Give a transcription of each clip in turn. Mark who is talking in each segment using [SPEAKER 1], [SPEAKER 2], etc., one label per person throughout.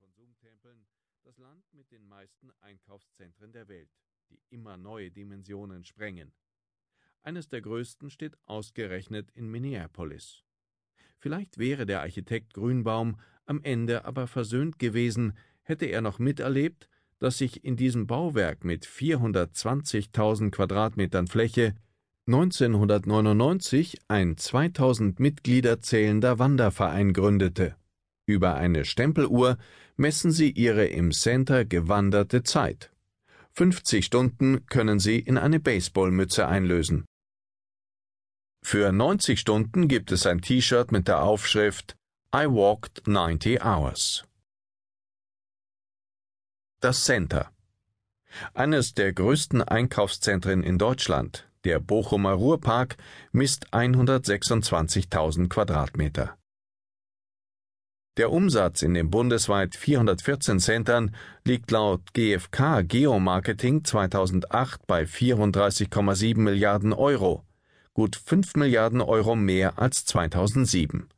[SPEAKER 1] Konsumtempeln das Land mit den meisten Einkaufszentren der Welt, die immer neue Dimensionen sprengen. Eines der größten steht ausgerechnet in Minneapolis. Vielleicht wäre der Architekt Grünbaum am Ende aber versöhnt gewesen, hätte er noch miterlebt, dass sich in diesem Bauwerk mit 420.000 Quadratmetern Fläche 1999 ein 2000 Mitglieder zählender Wanderverein gründete. Über eine Stempeluhr messen Sie Ihre im Center gewanderte Zeit. 50 Stunden können Sie in eine Baseballmütze einlösen. Für 90 Stunden gibt es ein T-Shirt mit der Aufschrift I walked 90 hours. Das Center. Eines der größten Einkaufszentren in Deutschland, der Bochumer Ruhrpark, misst 126.000 Quadratmeter. Der Umsatz in den bundesweit 414 Centern liegt laut GfK Geomarketing 2008 bei 34,7 Milliarden Euro, gut 5 Milliarden Euro mehr als 2007.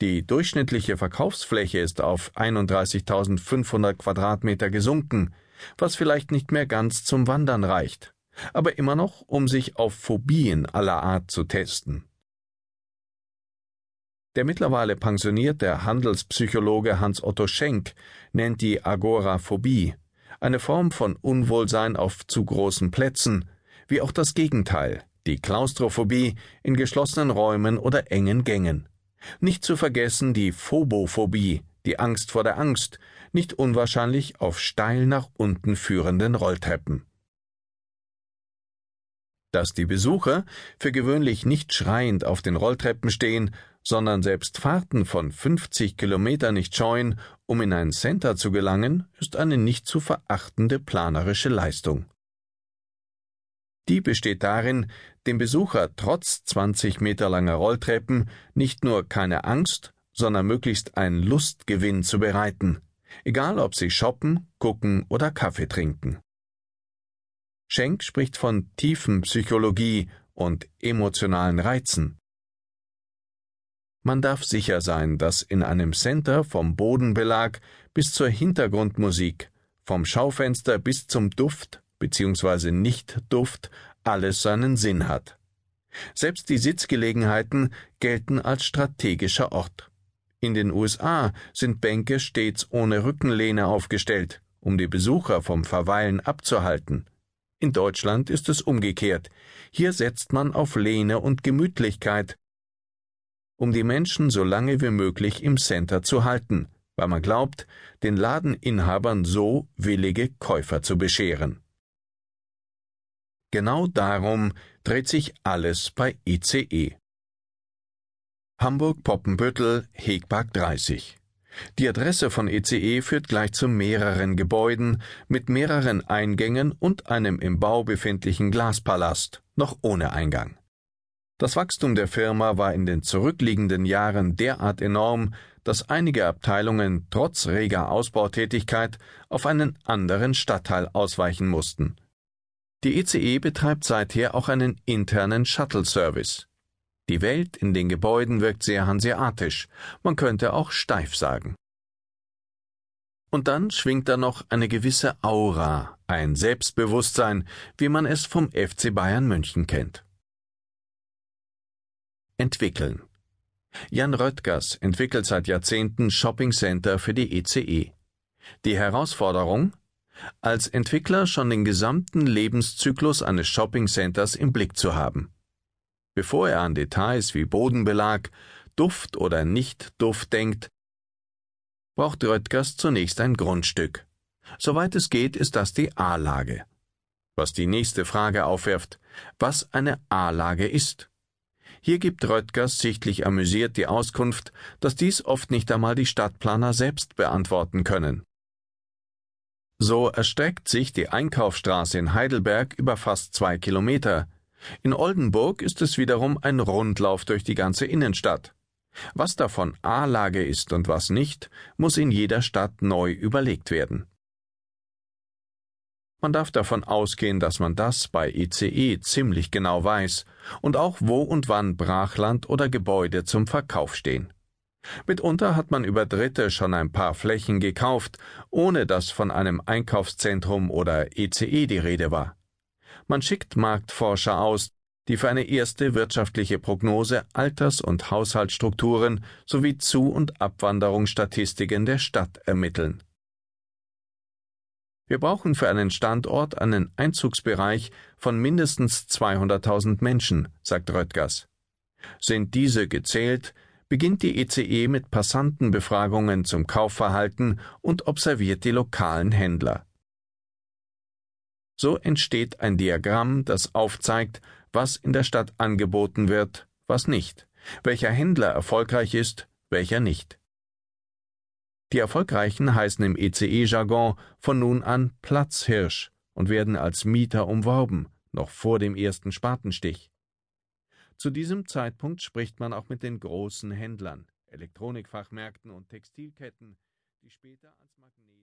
[SPEAKER 1] Die durchschnittliche Verkaufsfläche ist auf 31.500 Quadratmeter gesunken, was vielleicht nicht mehr ganz zum Wandern reicht, aber immer noch, um sich auf Phobien aller Art zu testen. Der mittlerweile pensionierte Handelspsychologe Hans-Otto Schenk nennt die Agoraphobie eine Form von Unwohlsein auf zu großen Plätzen, wie auch das Gegenteil, die Klaustrophobie in geschlossenen Räumen oder engen Gängen. Nicht zu vergessen die Phobophobie, die Angst vor der Angst, nicht unwahrscheinlich auf steil nach unten führenden Rolltreppen dass die Besucher für gewöhnlich nicht schreiend auf den Rolltreppen stehen, sondern selbst Fahrten von 50 Kilometer nicht scheuen, um in ein Center zu gelangen, ist eine nicht zu verachtende planerische Leistung. Die besteht darin, dem Besucher trotz 20 Meter langer Rolltreppen nicht nur keine Angst, sondern möglichst einen Lustgewinn zu bereiten, egal ob sie shoppen, gucken oder Kaffee trinken. Schenk spricht von Tiefenpsychologie und emotionalen Reizen. Man darf sicher sein, dass in einem Center vom Bodenbelag bis zur Hintergrundmusik, vom Schaufenster bis zum Duft bzw. Nicht-Duft alles seinen Sinn hat. Selbst die Sitzgelegenheiten gelten als strategischer Ort. In den USA sind Bänke stets ohne Rückenlehne aufgestellt, um die Besucher vom Verweilen abzuhalten. In Deutschland ist es umgekehrt. Hier setzt man auf Lehne und Gemütlichkeit, um die Menschen so lange wie möglich im Center zu halten, weil man glaubt, den Ladeninhabern so willige Käufer zu bescheren. Genau darum dreht sich alles bei ICE. Hamburg-Poppenbüttel, Hegpark 30. Die Adresse von ECE e führt gleich zu mehreren Gebäuden mit mehreren Eingängen und einem im Bau befindlichen Glaspalast, noch ohne Eingang. Das Wachstum der Firma war in den zurückliegenden Jahren derart enorm, dass einige Abteilungen trotz reger Ausbautätigkeit auf einen anderen Stadtteil ausweichen mussten. Die ECE e betreibt seither auch einen internen Shuttle-Service. Die Welt in den Gebäuden wirkt sehr hanseatisch, man könnte auch steif sagen. Und dann schwingt da noch eine gewisse Aura, ein Selbstbewusstsein, wie man es vom FC Bayern München kennt. Entwickeln. Jan Röttgers entwickelt seit Jahrzehnten Shopping Center für die ECE. E. Die Herausforderung? Als Entwickler schon den gesamten Lebenszyklus eines Shopping Centers im Blick zu haben bevor er an Details wie Bodenbelag, Duft oder Nicht-Duft denkt, braucht Röttgers zunächst ein Grundstück. Soweit es geht, ist das die A-Lage. Was die nächste Frage aufwirft, was eine A-Lage ist. Hier gibt Röttgers sichtlich amüsiert die Auskunft, dass dies oft nicht einmal die Stadtplaner selbst beantworten können. So erstreckt sich die Einkaufsstraße in Heidelberg über fast zwei Kilometer, in Oldenburg ist es wiederum ein Rundlauf durch die ganze Innenstadt. Was davon A-Lage ist und was nicht, muss in jeder Stadt neu überlegt werden. Man darf davon ausgehen, dass man das bei ICE e ziemlich genau weiß und auch wo und wann Brachland oder Gebäude zum Verkauf stehen. Mitunter hat man über Dritte schon ein paar Flächen gekauft, ohne dass von einem Einkaufszentrum oder ECE die Rede war. Man schickt Marktforscher aus, die für eine erste wirtschaftliche Prognose Alters- und Haushaltsstrukturen sowie Zu- und Abwanderungsstatistiken der Stadt ermitteln. Wir brauchen für einen Standort einen Einzugsbereich von mindestens 200.000 Menschen, sagt Röttgers. Sind diese gezählt, beginnt die ECE mit Passantenbefragungen zum Kaufverhalten und observiert die lokalen Händler. So entsteht ein Diagramm, das aufzeigt, was in der Stadt angeboten wird, was nicht, welcher Händler erfolgreich ist, welcher nicht. Die Erfolgreichen heißen im ECE-Jargon von nun an Platzhirsch und werden als Mieter umworben, noch vor dem ersten Spatenstich. Zu diesem Zeitpunkt spricht man auch mit den großen Händlern, Elektronikfachmärkten und Textilketten, die später als Magnet